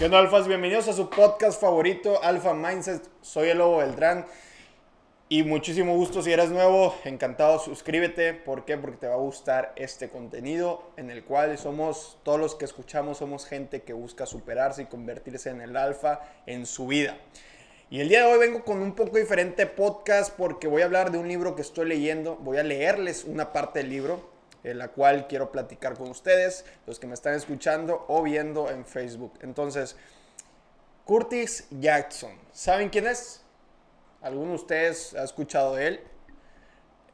¿Qué onda, Alfas? Bienvenidos a su podcast favorito, Alfa Mindset. Soy el Lobo Beltrán. Y muchísimo gusto si eres nuevo, encantado, suscríbete. ¿Por qué? Porque te va a gustar este contenido en el cual somos, todos los que escuchamos, somos gente que busca superarse y convertirse en el alfa en su vida. Y el día de hoy vengo con un poco diferente podcast porque voy a hablar de un libro que estoy leyendo. Voy a leerles una parte del libro en la cual quiero platicar con ustedes, los que me están escuchando o viendo en Facebook. Entonces, Curtis Jackson, ¿saben quién es? ¿Alguno de ustedes ha escuchado de él?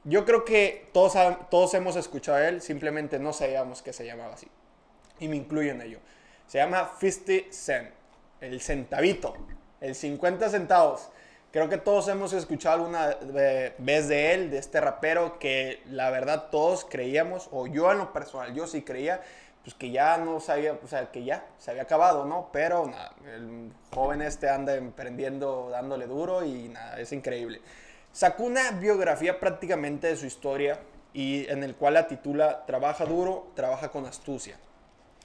Yo creo que todos, todos hemos escuchado de él, simplemente no sabíamos que se llamaba así. Y me incluyo en ello. Se llama 50 Cent, el centavito, el 50 centavos. Creo que todos hemos escuchado alguna vez de él, de este rapero, que la verdad todos creíamos, o yo en lo personal, yo sí creía, pues que ya no sabía, o sea, que ya se había acabado, ¿no? Pero nada, el joven este anda emprendiendo, dándole duro y nada, es increíble. Sacó una biografía prácticamente de su historia y en el cual la titula Trabaja duro, trabaja con astucia.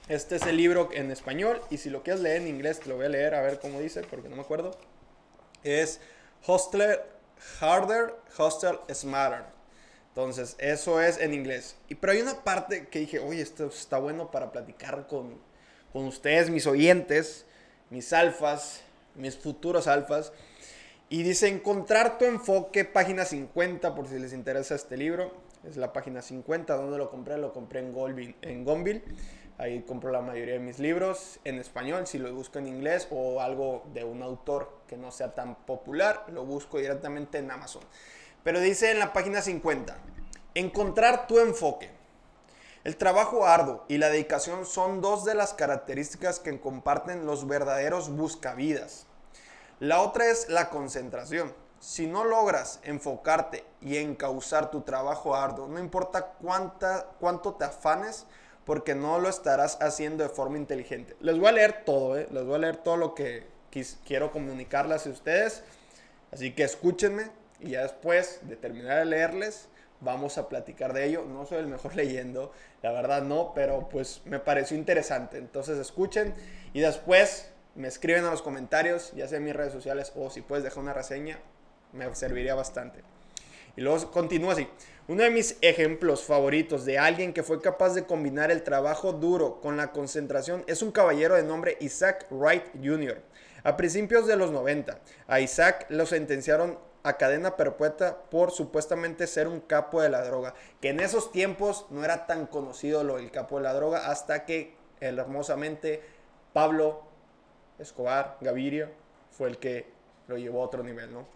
Este es el libro en español y si lo quieres leer en inglés te lo voy a leer a ver cómo dice porque no me acuerdo. Es Hostler Harder, Hostel Smarter. Entonces, eso es en inglés. Y, pero hay una parte que dije, oye, esto está bueno para platicar con, con ustedes, mis oyentes, mis alfas, mis futuros alfas. Y dice, encontrar tu enfoque, página 50, por si les interesa este libro. Es la página 50, donde lo compré? Lo compré en, en Gonville. Ahí compro la mayoría de mis libros en español. Si lo busco en inglés o algo de un autor que no sea tan popular, lo busco directamente en Amazon. Pero dice en la página 50, encontrar tu enfoque. El trabajo arduo y la dedicación son dos de las características que comparten los verdaderos buscavidas. La otra es la concentración. Si no logras enfocarte y encauzar tu trabajo arduo, no importa cuánta, cuánto te afanes, porque no lo estarás haciendo de forma inteligente. Les voy a leer todo, ¿eh? les voy a leer todo lo que quiero comunicarles a ustedes. Así que escúchenme y ya después de terminar de leerles, vamos a platicar de ello. No soy el mejor leyendo, la verdad no, pero pues me pareció interesante. Entonces escuchen y después me escriben a los comentarios, ya sea en mis redes sociales o si puedes dejar una reseña, me serviría bastante. Y luego continúa así. Uno de mis ejemplos favoritos de alguien que fue capaz de combinar el trabajo duro con la concentración es un caballero de nombre Isaac Wright Jr. A principios de los 90, a Isaac lo sentenciaron a cadena perpetua por supuestamente ser un capo de la droga, que en esos tiempos no era tan conocido lo del capo de la droga hasta que hermosamente Pablo Escobar Gaviria fue el que lo llevó a otro nivel, ¿no?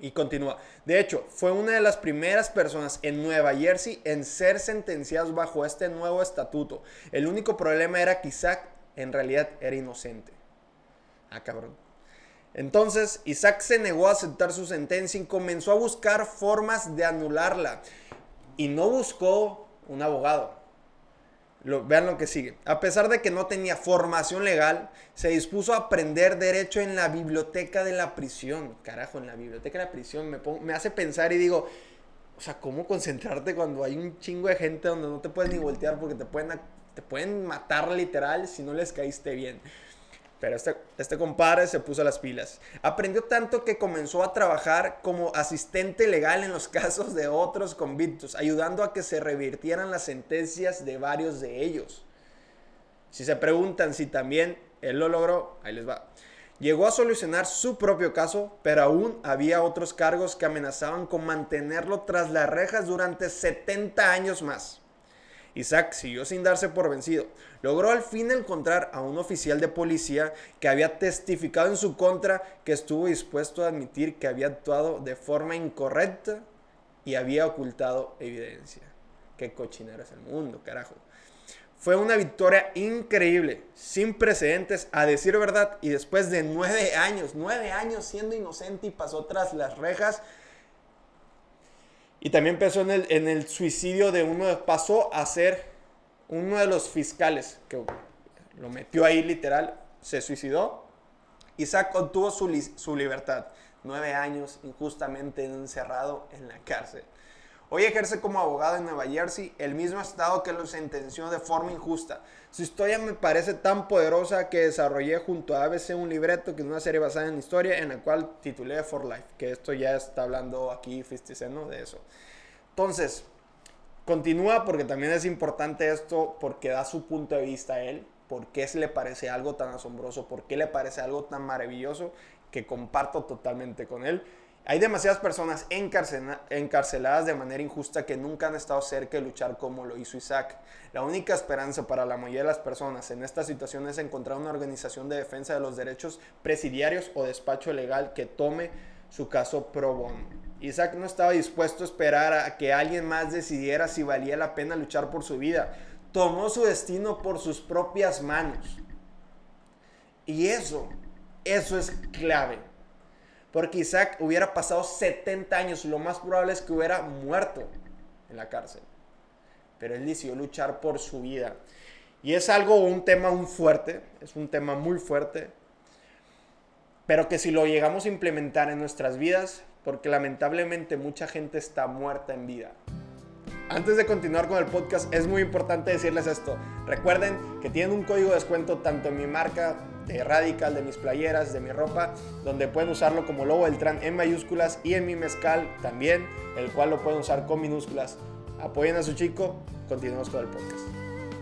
Y continúa. De hecho, fue una de las primeras personas en Nueva Jersey en ser sentenciados bajo este nuevo estatuto. El único problema era que Isaac en realidad era inocente. Ah, cabrón. Entonces, Isaac se negó a aceptar su sentencia y comenzó a buscar formas de anularla. Y no buscó un abogado vean lo que sigue. A pesar de que no tenía formación legal, se dispuso a aprender derecho en la biblioteca de la prisión. Carajo, en la biblioteca de la prisión me, me hace pensar y digo, o sea, ¿cómo concentrarte cuando hay un chingo de gente donde no te puedes ni voltear porque te pueden, te pueden matar literal si no les caíste bien? Pero este, este compadre se puso las pilas. Aprendió tanto que comenzó a trabajar como asistente legal en los casos de otros convictos, ayudando a que se revirtieran las sentencias de varios de ellos. Si se preguntan si también él lo logró, ahí les va. Llegó a solucionar su propio caso, pero aún había otros cargos que amenazaban con mantenerlo tras las rejas durante 70 años más. Isaac siguió sin darse por vencido. Logró al fin encontrar a un oficial de policía que había testificado en su contra que estuvo dispuesto a admitir que había actuado de forma incorrecta y había ocultado evidencia. Qué cochinero es el mundo, carajo. Fue una victoria increíble, sin precedentes, a decir verdad, y después de nueve años, nueve años siendo inocente y pasó tras las rejas, y también pensó en el, en el suicidio de uno, pasó a ser uno de los fiscales, que lo metió ahí literal, se suicidó. Isaac obtuvo su, su libertad, nueve años injustamente encerrado en la cárcel. Hoy ejerce como abogado en Nueva Jersey, el mismo estado que lo sentenció de forma injusta. Su historia me parece tan poderosa que desarrollé junto a ABC un libreto que es una serie basada en historia en la cual titulé For Life, que esto ya está hablando aquí Fisticeno de eso. Entonces, continúa porque también es importante esto porque da su punto de vista a él, por qué le parece algo tan asombroso, por qué le parece algo tan maravilloso que comparto totalmente con él. Hay demasiadas personas encarceladas de manera injusta que nunca han estado cerca de luchar como lo hizo Isaac. La única esperanza para la mayoría de las personas en esta situación es encontrar una organización de defensa de los derechos presidiarios o despacho legal que tome su caso pro bono. Isaac no estaba dispuesto a esperar a que alguien más decidiera si valía la pena luchar por su vida. Tomó su destino por sus propias manos. Y eso, eso es clave. Porque Isaac hubiera pasado 70 años, lo más probable es que hubiera muerto en la cárcel. Pero él decidió luchar por su vida. Y es algo, un tema muy fuerte, es un tema muy fuerte, pero que si lo llegamos a implementar en nuestras vidas, porque lamentablemente mucha gente está muerta en vida. Antes de continuar con el podcast, es muy importante decirles esto. Recuerden que tienen un código de descuento tanto en mi marca de Radical, de mis playeras, de mi ropa, donde pueden usarlo como logo del Tran en mayúsculas y en mi mezcal también, el cual lo pueden usar con minúsculas. Apoyen a su chico, continuemos con el podcast.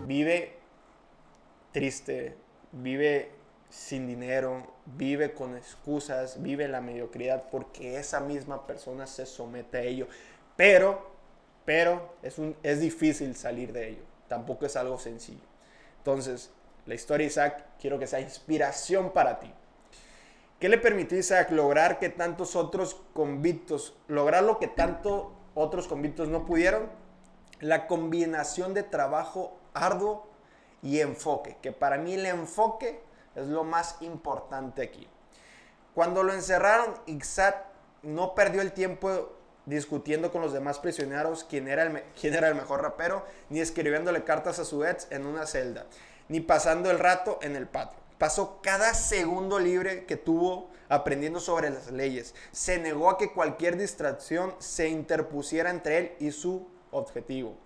Vive triste, vive sin dinero, vive con excusas, vive la mediocridad porque esa misma persona se somete a ello. Pero pero es, un, es difícil salir de ello. Tampoco es algo sencillo. Entonces, la historia de Isaac quiero que sea inspiración para ti. ¿Qué le permitió a Isaac lograr que tantos otros convictos, lograr lo que tantos otros convictos no pudieron? La combinación de trabajo arduo y enfoque, que para mí el enfoque es lo más importante aquí. Cuando lo encerraron, Isaac no perdió el tiempo discutiendo con los demás prisioneros quién era, el quién era el mejor rapero, ni escribiéndole cartas a su ex en una celda, ni pasando el rato en el patio. Pasó cada segundo libre que tuvo aprendiendo sobre las leyes. Se negó a que cualquier distracción se interpusiera entre él y su objetivo.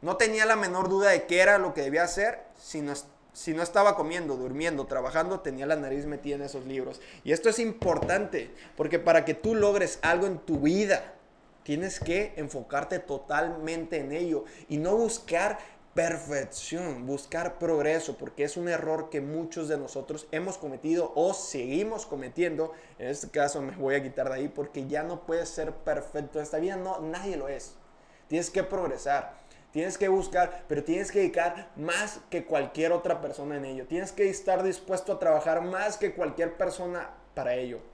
No tenía la menor duda de qué era lo que debía hacer, si si no estaba comiendo, durmiendo, trabajando, tenía la nariz metida en esos libros. Y esto es importante, porque para que tú logres algo en tu vida, Tienes que enfocarte totalmente en ello y no buscar perfección, buscar progreso, porque es un error que muchos de nosotros hemos cometido o seguimos cometiendo. En este caso me voy a quitar de ahí porque ya no puedes ser perfecto esta vida, no, nadie lo es. Tienes que progresar, tienes que buscar, pero tienes que dedicar más que cualquier otra persona en ello. Tienes que estar dispuesto a trabajar más que cualquier persona para ello.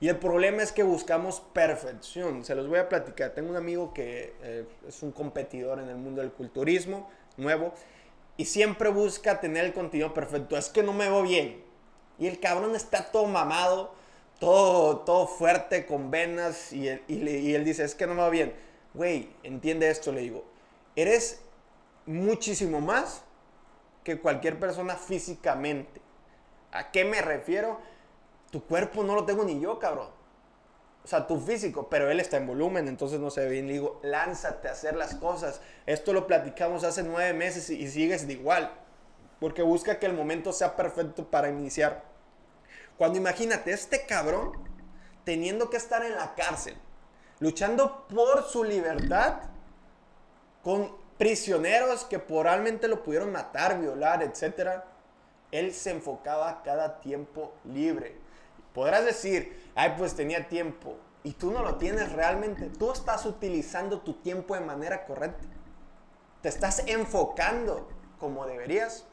Y el problema es que buscamos perfección. Se los voy a platicar. Tengo un amigo que eh, es un competidor en el mundo del culturismo nuevo y siempre busca tener el contenido perfecto. Es que no me veo bien. Y el cabrón está todo mamado, todo, todo fuerte, con venas. Y él, dice, es que no me veo bien. Güey, entiende esto, le digo. Eres muchísimo más que cualquier persona físicamente. ¿A qué me refiero? Tu cuerpo no lo tengo ni yo, cabrón. O sea, tu físico, pero él está en volumen, entonces no se ve bien. Le digo, lánzate a hacer las cosas. Esto lo platicamos hace nueve meses y, sigues de igual. Porque busca que el momento sea perfecto para iniciar. Cuando imagínate, este cabrón teniendo que estar en la cárcel, luchando por su libertad, con prisioneros que probablemente lo pudieron matar, violar, etc. Él se enfocaba cada tiempo libre. Podrás decir, ay, pues tenía tiempo. Y tú no lo tienes realmente. Tú estás utilizando tu tiempo de manera correcta. Te estás enfocando como deberías.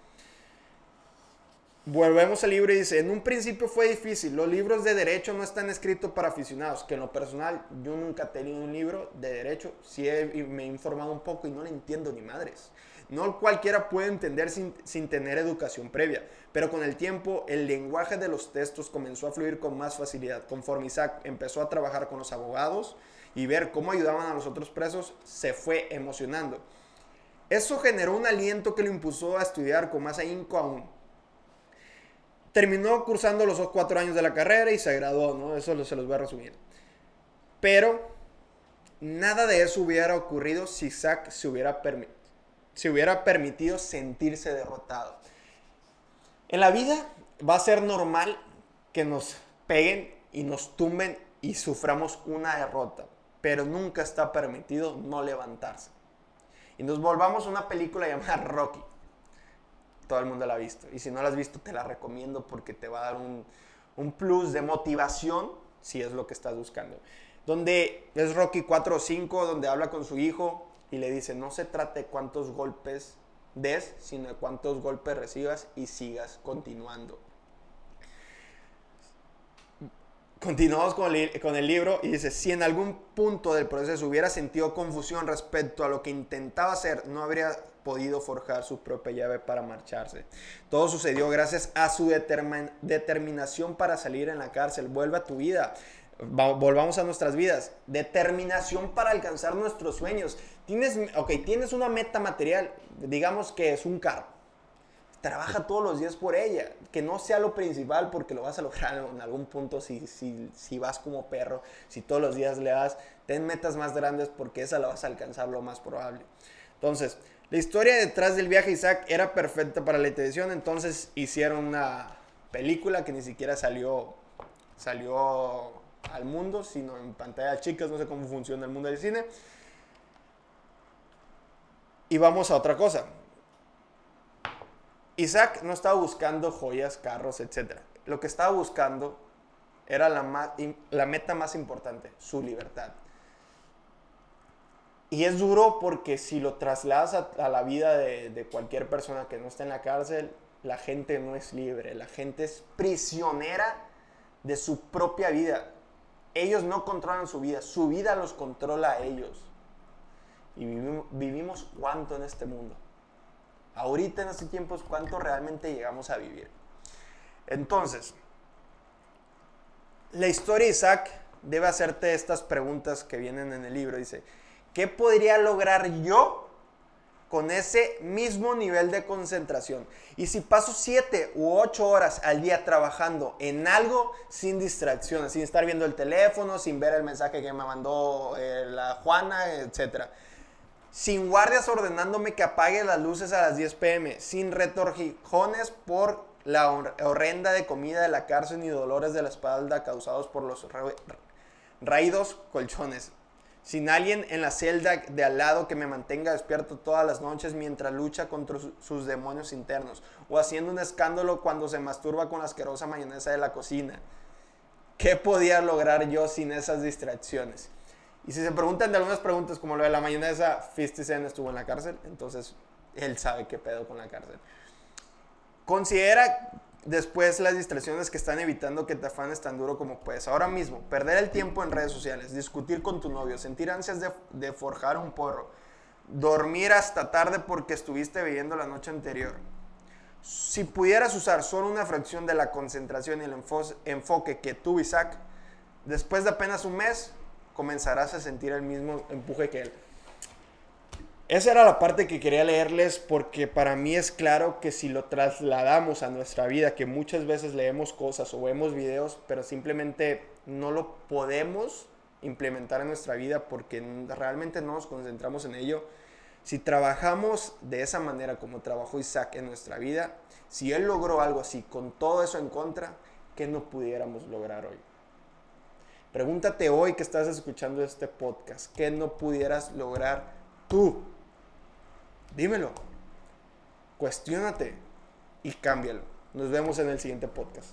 Volvemos al libro y dice, en un principio fue difícil, los libros de derecho no están escritos para aficionados, que en lo personal yo nunca he tenido un libro de derecho, sí me he informado un poco y no le entiendo ni madres. No cualquiera puede entender sin, tener educación previa, pero con el tiempo el lenguaje de los textos comenzó a fluir con más facilidad. Conforme Isaac empezó a trabajar con los abogados y ver cómo ayudaban a los otros presos, se fue emocionando. Eso generó un aliento que lo impulsó a estudiar con más ahínco aún. Terminó cursando los cuatro años de la carrera y se graduó, ¿no? Eso se los voy a resumir. Pero nada de eso hubiera ocurrido si Zack se hubiera, se hubiera permitido sentirse derrotado. En la vida va a ser normal que nos peguen y nos tumben y suframos una derrota, pero nunca está permitido no levantarse. Y nos volvamos a una película llamada Rocky. Todo el mundo la ha visto. Y si no la has visto, te la recomiendo porque te va a dar un, un plus de motivación si es lo que estás buscando. Donde es Rocky 4 o 5, donde habla con su hijo y le dice, no se trate cuántos golpes des, sino cuántos golpes recibas y sigas continuando. Continuamos con el, con el, libro y dice, si en algún punto del proceso hubiera sentido confusión respecto a lo que intentaba hacer, no habría podido forjar su propia llave para marcharse. Todo sucedió gracias a su determinación para salir en la cárcel. Vuelve a tu vida. Volvamos a nuestras vidas. Determinación para alcanzar nuestros sueños. Tienes, ok, tienes una meta material, digamos que es un carro trabaja todos los días por ella, que no sea lo principal porque lo vas a lograr en algún punto si, si, si vas como perro, si todos los días le das, ten metas más grandes porque esa la vas a alcanzar lo más probable. Entonces, la historia detrás del viaje Isaac era perfecta para la televisión, entonces hicieron una película que ni siquiera salió, salió al mundo, sino en pantalla chicas, no sé cómo funciona el mundo del cine. Y vamos a otra cosa. Isaac no estaba buscando joyas, carros, etc. Lo que estaba buscando era la, meta más importante, su libertad. Y es duro porque si lo trasladas a, la vida de, de, cualquier persona que no está en la cárcel, la gente no es libre, la gente es prisionera de su propia vida. Ellos no controlan su vida, su vida los controla a ellos. Y vivimos, cuánto en este mundo ahorita en estos tiempos, cuánto realmente llegamos a vivir. Entonces, la historia de Isaac debe hacerte estas preguntas que vienen en el libro. Dice, ¿qué podría lograr yo con ese mismo nivel de concentración? Y si paso siete u ocho horas al día trabajando en algo sin distracciones, sin estar viendo el teléfono, sin ver el mensaje que me mandó eh, la Juana, etcétera sin guardias ordenándome que apague las luces a las 10 pm, sin retorjijones por la horrenda de comida de la cárcel ni dolores de la espalda causados por los raídos colchones, sin alguien en la celda de al lado que me mantenga despierto todas las noches mientras lucha contra sus demonios internos, o haciendo un escándalo cuando se masturba con la asquerosa mayonesa de la cocina. ¿Qué podía lograr yo sin esas distracciones? Y si se preguntan de algunas preguntas, como lo de la mayonesa, 50 Cent estuvo en la cárcel, entonces él sabe qué pedo con la cárcel. Considera después las distracciones que están evitando que te afanes tan duro como puedes. Ahora mismo, perder el tiempo en redes sociales, discutir con tu novio, sentir ansias de, forjar un porro, dormir hasta tarde porque estuviste viviendo la noche anterior. Si pudieras usar solo una fracción de la concentración y el enfoque que tú, Isaac, después de apenas un mes, comenzarás a sentir el mismo empuje que él. Esa era la parte que quería leerles porque para mí es claro que si lo trasladamos a nuestra vida, que muchas veces leemos cosas o vemos videos, pero simplemente no lo podemos implementar en nuestra vida porque realmente no nos concentramos en ello. Si trabajamos de esa manera como trabajó Isaac en nuestra vida, si él logró algo así con todo eso en contra, ¿qué no pudiéramos lograr hoy? Pregúntate hoy que estás escuchando este podcast, ¿qué no pudieras lograr tú? Dímelo. Cuestiónate y cámbialo. Nos vemos en el siguiente podcast.